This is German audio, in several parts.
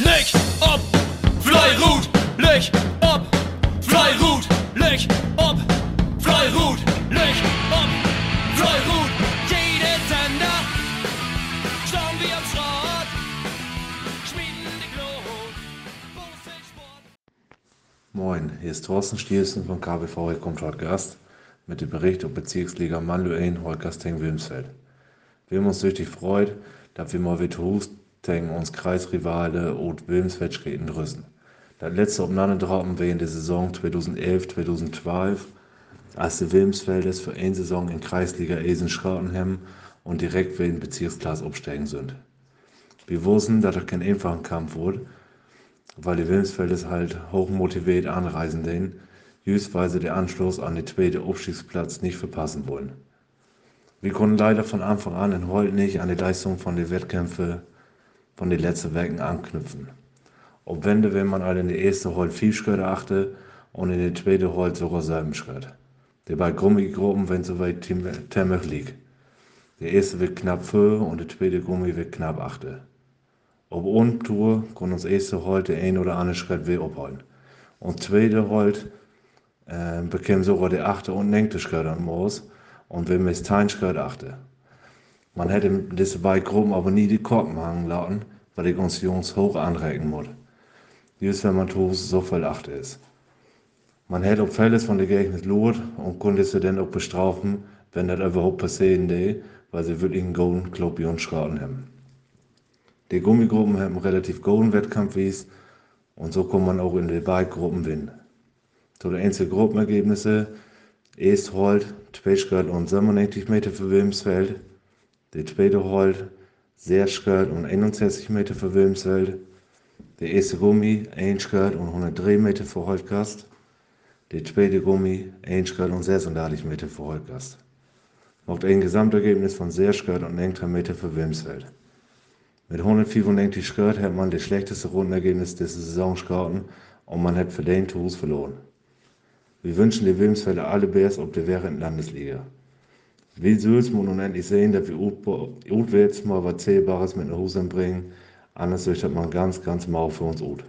Leg ob, Fleirut, leg ob, Fleirut, leg ob, Fleirut, leg ob, Fleirut. Jede Sender, schauen wir am Schrott, schmieden die Glut. Moin, hier ist Thorsten Stielsen von KBV heute Gast mit dem Bericht über Bezirksliga Manluein Holgersting Wilmsfeld. Wir haben uns richtig freut, dass wir mal wieder Husteng uns Kreisrivale und Wilmsfeld reden drüssen. Das letzte wir in der Saison 2011-2012, als die Wilmsfeldes für eine Saison in Kreisliga Esen Schratenhem und direkt wieder in Bezirksklasse absteigen sind. Wir wussten, dass das kein einfacher Kampf wurde, weil die Wilmsfeldes halt hochmotiviert anreisen den, justweise der Anschluss an den zweiten Abstiegsplatz nicht verpassen wollen. Wir konnten leider von Anfang an in Holt nicht an die Leistung von den Wettkämpfen von den letzten Werken anknüpfen. Ob Wende, wenn man alle in der ersten Holt viel Schritte achte und in der zweiten Holt sogar selben Schritt. Der bei Gummigruppen, wenn soweit Temmech liegt. Der erste wird knapp 4 und der zweite Gummi wird knapp 8. Ob Untour kann uns erste Holt der ein oder andere Schritt wieder abholen. Und zweite Holt äh, bekäme sogar der achte und neunte Schritt an Moos und wir müssen kein Schritt achte. Man hätte diese beiden Gruppen aber nie die Korken hangen lassen, weil ich uns Jungs hoch anregen muss. Just wenn man tut, so viel achte ist. Man hätte auch Fälles von der Gegend lot und konnte sie dann auch bestrafen, wenn das überhaupt passieren würde, weil sie wirklich einen Golden Club und Schraten haben. Die Gummigruppen haben einen relativ guten Wettkampf wies und so kann man auch in den beiden Gruppen gewinnen. Zu den einzelnen Gruppenergebnissen erst Holt, 2 Schritt und 97 Meter für Wilmsfeld, der zweite Holt, 6 Schritt und 61 Meter für Wilmsfeld, der erste Gummi, 1 Schritt und 103 Meter für Holtgast, der zweite Gummi, 1 Schritt und 36 Meter für Holtgast. Macht ein Gesamtergebnis von 6 Schritt und 1 Meter für Wilmsfeld. Mit 195 Schritt hat man das schlechteste Rundenergebnis dieser Saison schauten und man hat für den Tours verloren. Wir wünschen den Wilmsfelder alle Bärs ob der während Landesliga. Wie soll's man nun endlich sehen, dass wir auswärts mal was Zählbares mit nach Hause bringen, anders ist das mal ganz, ganz mau für uns gut.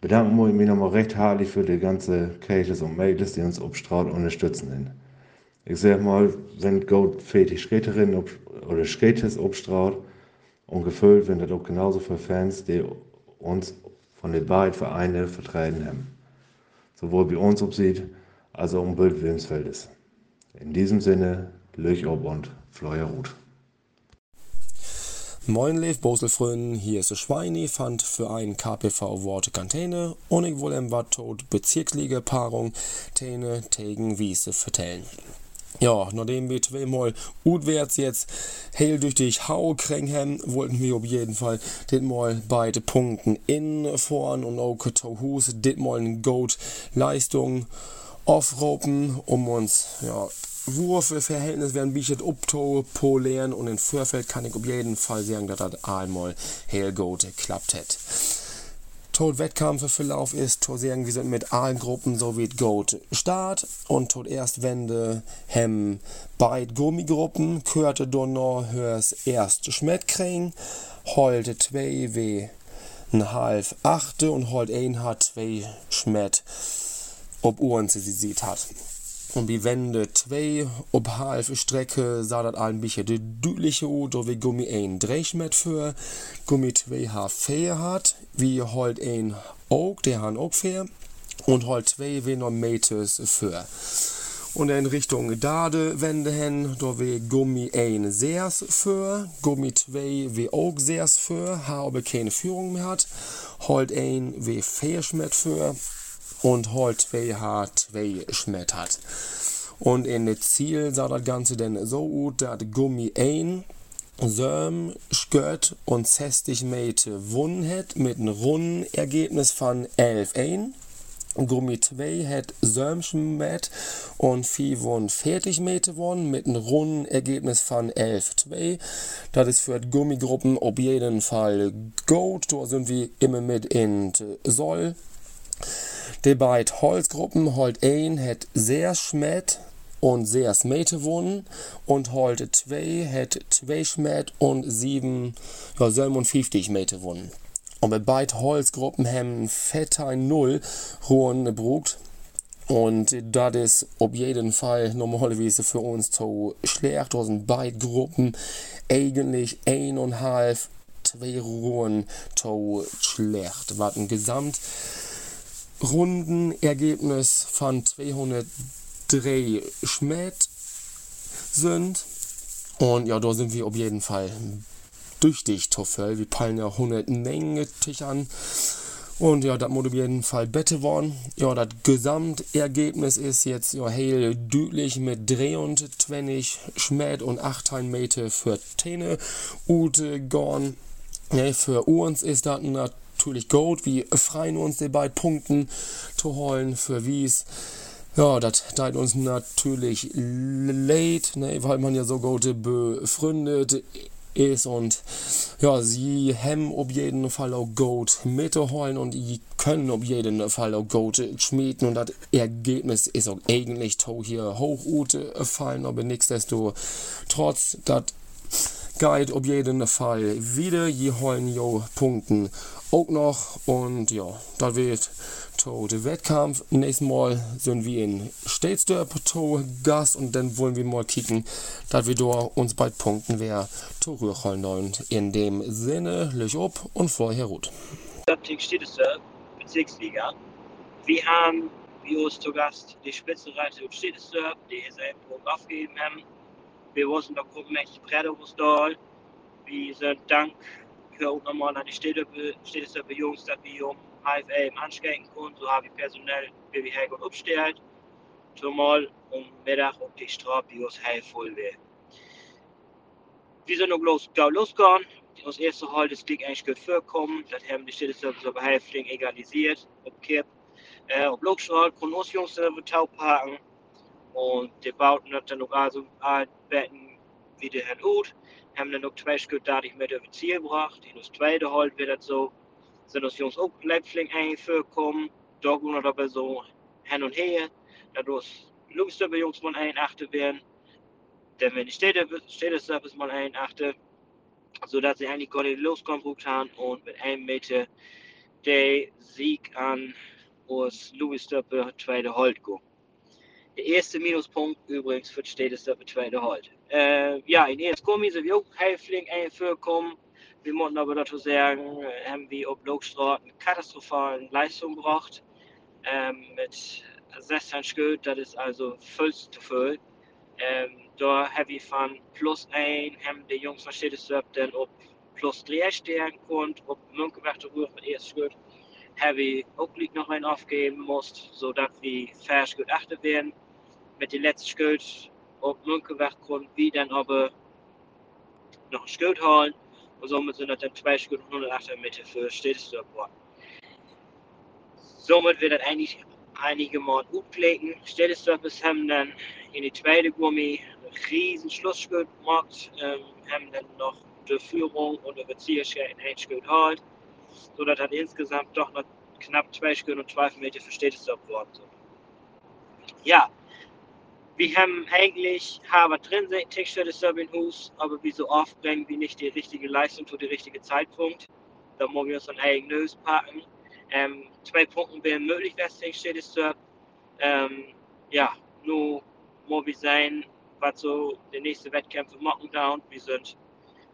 Bedanken wir mich nochmal recht herzlich für die ganze Cases und Mädels, die uns obstraut unterstützen. Ich sag mal, sind gut fertig Skaterinnen oder Skaters obstraut und gefüllt, wenn das auch genauso für Fans, die uns von den beiden Vereinen vertreten haben sowohl bei uns obsieht, als auch im Bild Wilmsfeldes. In diesem Sinne, Löch ob und Fleuer Ruth. Moin Lev Boselfrön, hier ist der Schweini, fand für ein KPV Worte Kantene und ich wohl im Wattot Bezirksliga Paarung Tene tegen Wiese vertellen. Ja, nachdem wir zweimal utwärts jetzt heil durch die Hau krängen haben, wollten wir auf jeden Fall dit mal beide Punkten in vorn und auch Hus dit mal eine Goat Leistung aufropen, um uns ja Wurfverhältnis werden jetzt upto polieren und in Vorfeld kann ich auf jeden Fall sagen, dass das einmal heil gut geklappt hat. Tot Wettkampfverlauf ist, tot sagen, wir sind mit allen Gruppen so wie Goat Start und tot erst Wende hem beid Gummigruppen, körte donno hörs erst Schmet kriegen, holte zwei wie ein halb achte und holt ein hat zwei Schmet, ob Uhren sie sieht hat. Und die Wände 2 ob halb Strecke sah das ein bisschen de düdliche ut, wie Gummi ein Drehschmet für. Gummi 2 hat fair hat, wie holt ein auch, der han auch fair. Und holt 2 wie noch Meters für. Und in Richtung Dade Wände hin, da wie Gummi ein sehrs für, Gummi 2 wie auch sehrs für, habe keine Führung mehr hat, holt ein wie fair Schmet für und holt 2H2 Schmet hat. Und in Ziel sah das Ganze denn so gut, dass Gummi ein Söm, Skött und 60 Meter wunnen hat mit einem runden Ergebnis von 11 ein. Gummi 2 hat Sömschmet und 45 Meter gewonnen mit einem runden Ergebnis von 11,2. Das ist für die Gummigruppen auf jeden Fall gut. Da sind wir immer mit in Soll. Die beiden Holzgruppen, Holt 1 hat sehr Schmet und sehr Smete wohnen und Holt 2 hat 2 Schmet und 7, ja, 57 Meter wohnen. Und bei beiden Holzgruppen haben Fetter 0 Ruhen gebrucht. Und das ist auf jeden Fall normalerweise für uns zu schlecht. Da sind beide Gruppen eigentlich eineinhalb, zwei Ruhen zu schlecht. Was ein Gesamtrundenergebnis von 203 Schmidt sind. Und ja, da sind wir auf jeden Fall tüchtig Toffel. Wir peilen ja 190 an. Und ja, das muss auf jeden Fall besser worden. Ja, das Gesamtergebnis ist jetzt ja heel deutlich mit 23 Schmäht und 8 Meter für Täne Ute gorn. Ja, für uns ist das natürlich gut. Wir freuen uns, die beiden Punkten zu holen für Wies. Ja, das teilt uns natürlich leid, ne, weil man ja so gute befreundet ist und ja, sie haben auf jeden Fall auch Gold mitholen und die können auf jeden Fall auch Gold schmieden und das Ergebnis ist auch eigentlich hier hoch fallen, aber nichtsdestotrotz, das geht auf jeden Fall wieder, die holen jo Punkten auch noch und ja, das wird to Wettkampf. Nächstes Mal sind wir in Städtsdorp to Gast und dann wollen wir mal kicken, dass wir da uns bald punkten, wer to rühren und in dem Sinne, Lech ob und vorher gut. Städtsdorp, Bezirksliga. Wir haben wie uns zu Gast die Spitzenreiter und Städtsdorp, die es ein aufgegeben haben. Wir wussten doch gruppenmäßig Prädowusdal. Wir sind dank für auch nochmal an die Städtsdorp Jungs, dass wir um eben aanschijken kon. Zo heb ik personeel weer weer goed opgesteld. Zumal um Mittag op die Straße heel voll wäre. Wir sind noch los, losgegangen. Das erste Halt ist Klick eigentlich gut vorkommen. Das haben die Städteservice aber heftig egalisiert. Ob Kipp, äh, ob Lokschrall, konnten uns Jungs dann Tau parken. Und die bauten das dann noch also Betten wie der Herrn Uth. Haben dann noch zwei Stück da nicht mehr über Ziel gebracht. In das zweite Halt wird das so sind uns Jungs auch Leipzig eingekommen. Wir dabei so hin und her. Dadurch Lust bei Jungs mal ein achte werden. Denn wenn Städte, Städteservice mal ein achte, sodass sie eigentlich gerade loskommen haben und mit einem Meter der Sieg an aus Louis Stöppe zweite Holt go. Der erste Minuspunkt übrigens für die Städteservice zweite Holt. Äh, ja, in erst Gummi sind wir auch Häftling eingekommen. Wir mussten aber dazu sagen, haben wir auf Lokstraat eine katastrophale Leistung gebracht. Ähm, mit 16 Schuld, das ist also voll zu voll. Ähm, da habe ich von plus 1, haben die Jungs von Städtesdorf dann auf plus 3 stehen können, auf Münkewachte Ruhe mit erst Schuld. Habe ich auch noch einen aufgeben musst, sodass wir fast gut achte werden. Mit den letzten Schuld auf Münkewacht konnten wir dann aber noch ein Schuld holen. Och somit sind das dann zwei Stunden 108 Meter für Stillstörport. Somit wird das eigentlich einige Mal aufgelegen. Stillstörpers haben dann in die zweite Gummi riesen Schlussschritt gemacht, ähm, haben dann noch die Führung und die Bezieherschritt in ein Schritt halt, sodass dann insgesamt doch noch knapp zwei Stunden und 12 Meter für Stillstörp worden sind. Ja, wir haben eigentlich Haber drin, Textstelle Hus, aber wie so oft bringen wir nicht die richtige Leistung zu dem richtigen Zeitpunkt. Da müssen wir uns dann eigenes packen. Ähm, zwei Punkte wären möglich, was Textstelle Serb. Ähm, ja, nur muss wir sein, was so die nächste Wettkämpfe machen und wir sind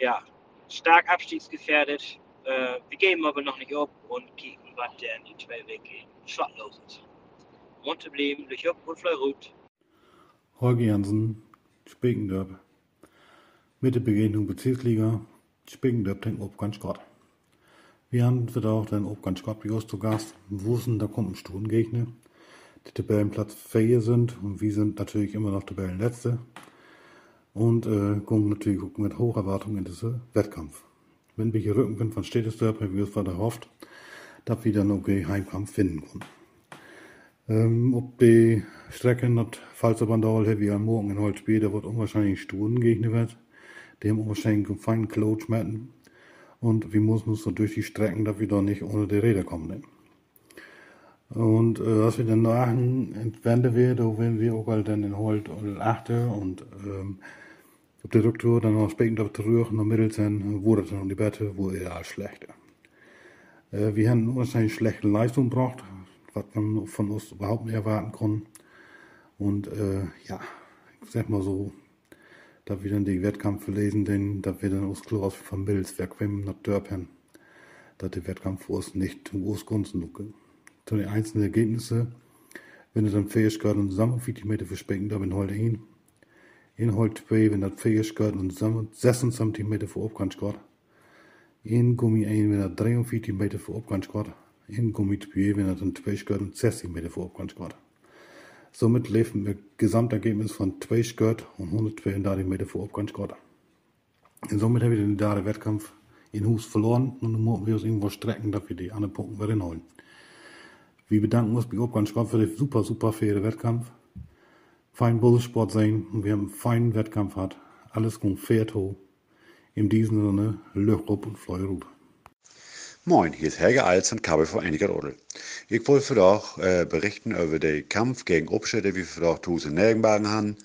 ja stark abstiegsgefährdet. Äh, wir geben aber noch nicht ab und kicken, was der in die zwei Wege schwattlos ist. Monte blieben durch Jupp und Fleurut. Holger Jansen, Spekendorp. Mit der Begegnung Bezirksliga, Spekendorp den ob ganz Gott. Wir haben wieder auch den ob ganz Gott wie zu Gast. wussten, da kommt ein Stundengegner. Die Tabellenplatz 4 sind und wir sind natürlich immer noch Tabellenletzte. Und äh, kommen natürlich mit hoher Erwartung in diesen Wettkampf. Wenn wir hier Rückenwind von Städtesdorp, haben wir es weiter hofft, dass wir dann okay Heimkampf finden können. Ähm, op die Strecke not Pfalzerbandal wie am Morgen in Holzbier, da wird unwahrscheinlich Stunden wird. Die haben unwahrscheinlich einen feinen Klotsch Und wir müssen uns so durch die Strecken, dass wir da nicht ohne die Räder kommen. Ne? Und äh, was wir dann machen, entwenden wir, da werden wir auch halt dann in Holt und achte und ähm, ob der Doktor dann noch später auf der noch mittels wo das dann die Bette, wo er alles schlechter. Äh, wir haben unwahrscheinlich schlechte Leistung gebracht, was man von uns überhaupt nicht erwarten konnte. Und äh, ja, ich sag mal so, da wir dann die Wettkampf lesen, denn da wir dann aus Klaus von Bills wegkommen nach Dörpen, dass der Wettkampf für uns nicht zum Großgunsten Zu den einzelnen Ergebnissen, wenn er dann Fähigkeit und zusammen 40 Meter verspecken, da bin heute hin. In halt 2, wenn das Fähigkeit und zusammen 76 cm voor op kan scoren. In Gummi 1, wenn er 43 Meter op kan scoren. In Gummi 2, wenn er dann 2 Skirt und 60 Meter vor op kan scoren. Somit leeft ein Gesamtergebnis von 2 Skirt und 132 Meter vor op kan scoren. Und somit haben wir den da Wettkampf in Hus verloren und dann mussten wir uns irgendwo strecken, dass wir die anderen Punkte wieder holen. Wir bedanken uns bei Opkan Scott für den super, super faire Wettkampf. Fein Bullsport sein und wir haben einen feinen Wettkampf gehabt. Alles kommt fair to. In diesem Sinne, Löchrup und Fleurut. Moin, hier ist Helge Alz von KBV Einiger Odel. Ich wollte euch äh, berichten über den Kampf gegen Obstädte, wie wir auch Tuse Nergenbagen haben.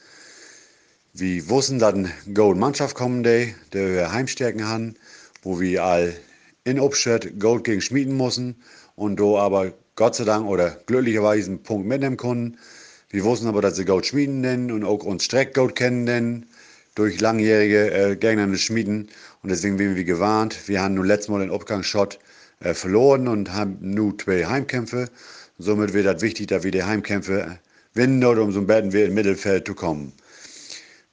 Wir wussten, eine Gold Mannschaft kommen, die, die wir Heimstärken haben, wo wir all in Obstadt Gold gegen schmieden müssen und do aber Gott sei Dank oder glücklicherweise einen Punkt mitnehmen konnten. Wir wussten aber, dass sie Gold schmieden nennen und auch uns Streckgold kennen nennen durch langjährige äh, Gegner Schmieden. Und deswegen werden wir gewarnt. Wir haben nun letztes Mal den Obgangsshot äh, verloren und haben nur zwei Heimkämpfe. Somit wird das wichtig, dass wir die Heimkämpfe gewinnen, oder um so Betten wir im Mittelfeld zu kommen.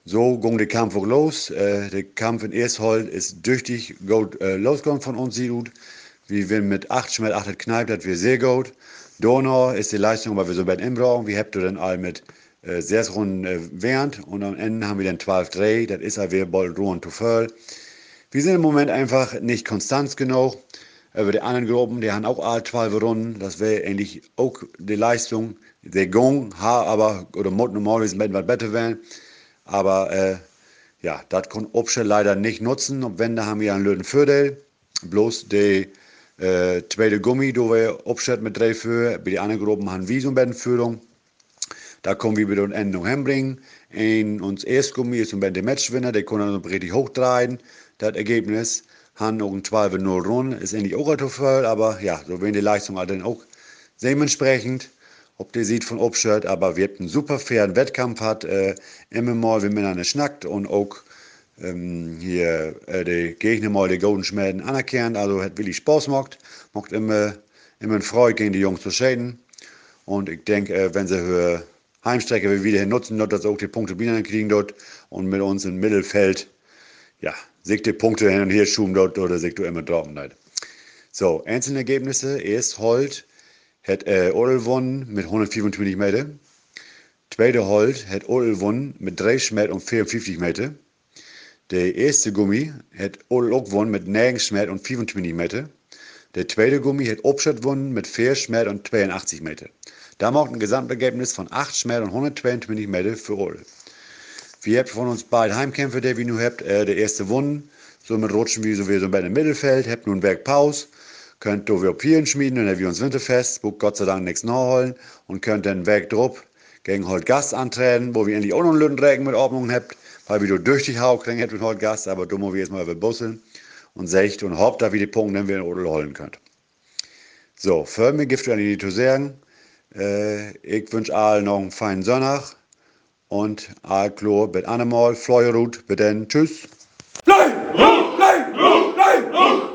So ging der Kampf auch los. Äh, der Kampf in Ersthold ist tüchtig gut äh, losgegangen von uns, sieht Wir werden mit 8 Schmett 8 kneipt, das wir sehr gut. Donau ist die Leistung, weil wir so weit inbrauchen. Wir haben dann all mit äh, Runden äh, während und am Ende haben wir dann 12 Dreh. Das ist aber bald Ruhen zu. Wir sind im Moment einfach nicht konstant genug. Über die anderen Gruppen, die haben auch all 12 Runden. Das wäre eigentlich auch die Leistung. Der Gong, ha, aber, oder Mut normalerweise ein was besser werden. Aber, äh, ja, das kann Obsche leider nicht nutzen. Und wenn, da haben wir einen blöden Vorteil. Bloß die äh, tweede Gummi, da wir opzet mit drei für. Bei den anderen Gruppen haben wir so eine Führung. Da kommen wir wieder eine Endung hinbringen. Und uns erste Gummi ist ein Matchwinner, der kann dann richtig hochdrehen. Das Ergebnis haben ein 12-0 Run. Ist eigentlich auch ein voll, aber ja, so die Leistung halt dann auch dementsprechend. Ob der sieht von Obshirt, aber wir haben einen super fairen Wettkampf hat, äh, immer mal, wenn man eine schnackt und auch ähm, hier äh, die Gegner mal die Golden Schmelden anerkennt. Also hat wirklich Spaß gemacht. Macht immer, immer Freude gegen die Jungs zu schäden. Und ich denke, äh, wenn sie für Heimstrecke wieder nutzen, dass sie auch die Punkte wieder kriegen dort und mit uns im Mittelfeld, ja, sich die Punkte hin und her schuben dort oder sich du immer drauf. So, einzelne Ergebnisse. Erst Holt hat äh, Odel gewonnen mit 125 Meter. Zweite Holt hat Odel gewonnen mit 3 Meter und 54 Meter. Der erste Gummi hat auch gewonnen mit 9 Meter und 25 Meter. Der zweite Gummi hat Obstadt gewonnen mit 4 Meter und 82 Meter. Da macht ein Gesamtergebnis von 8 Meter und 122 Meter für alle. Wir haben von uns beide Heimkämpfe, die wir nun habt. Äh, der erste gewonnen. Somit rutschen wir so wie so bei dem Mittelfeld. Habt nun Berg Pause. Könnt wir Pieren schmieden und dann wir uns Winterfest. Buck Gott sei Dank nichts nachholen. Und könnt dann drauf gegen Holt Gast antreten, wo wir endlich auch noch einen Lüttenregen mit Ordnung habt weil wir durch die Hau kriegen hätten heute Gast, aber dummer wie jetzt mal über Busseln und secht und hofft, da wie die Punkte wir in Odel holen könnt. So, für mich gibt es an die zu sagen. Äh, ich wünsche allen noch einen feinen Sonntag und all klar, mit Animal, Fleuerut, bitte, tschüss.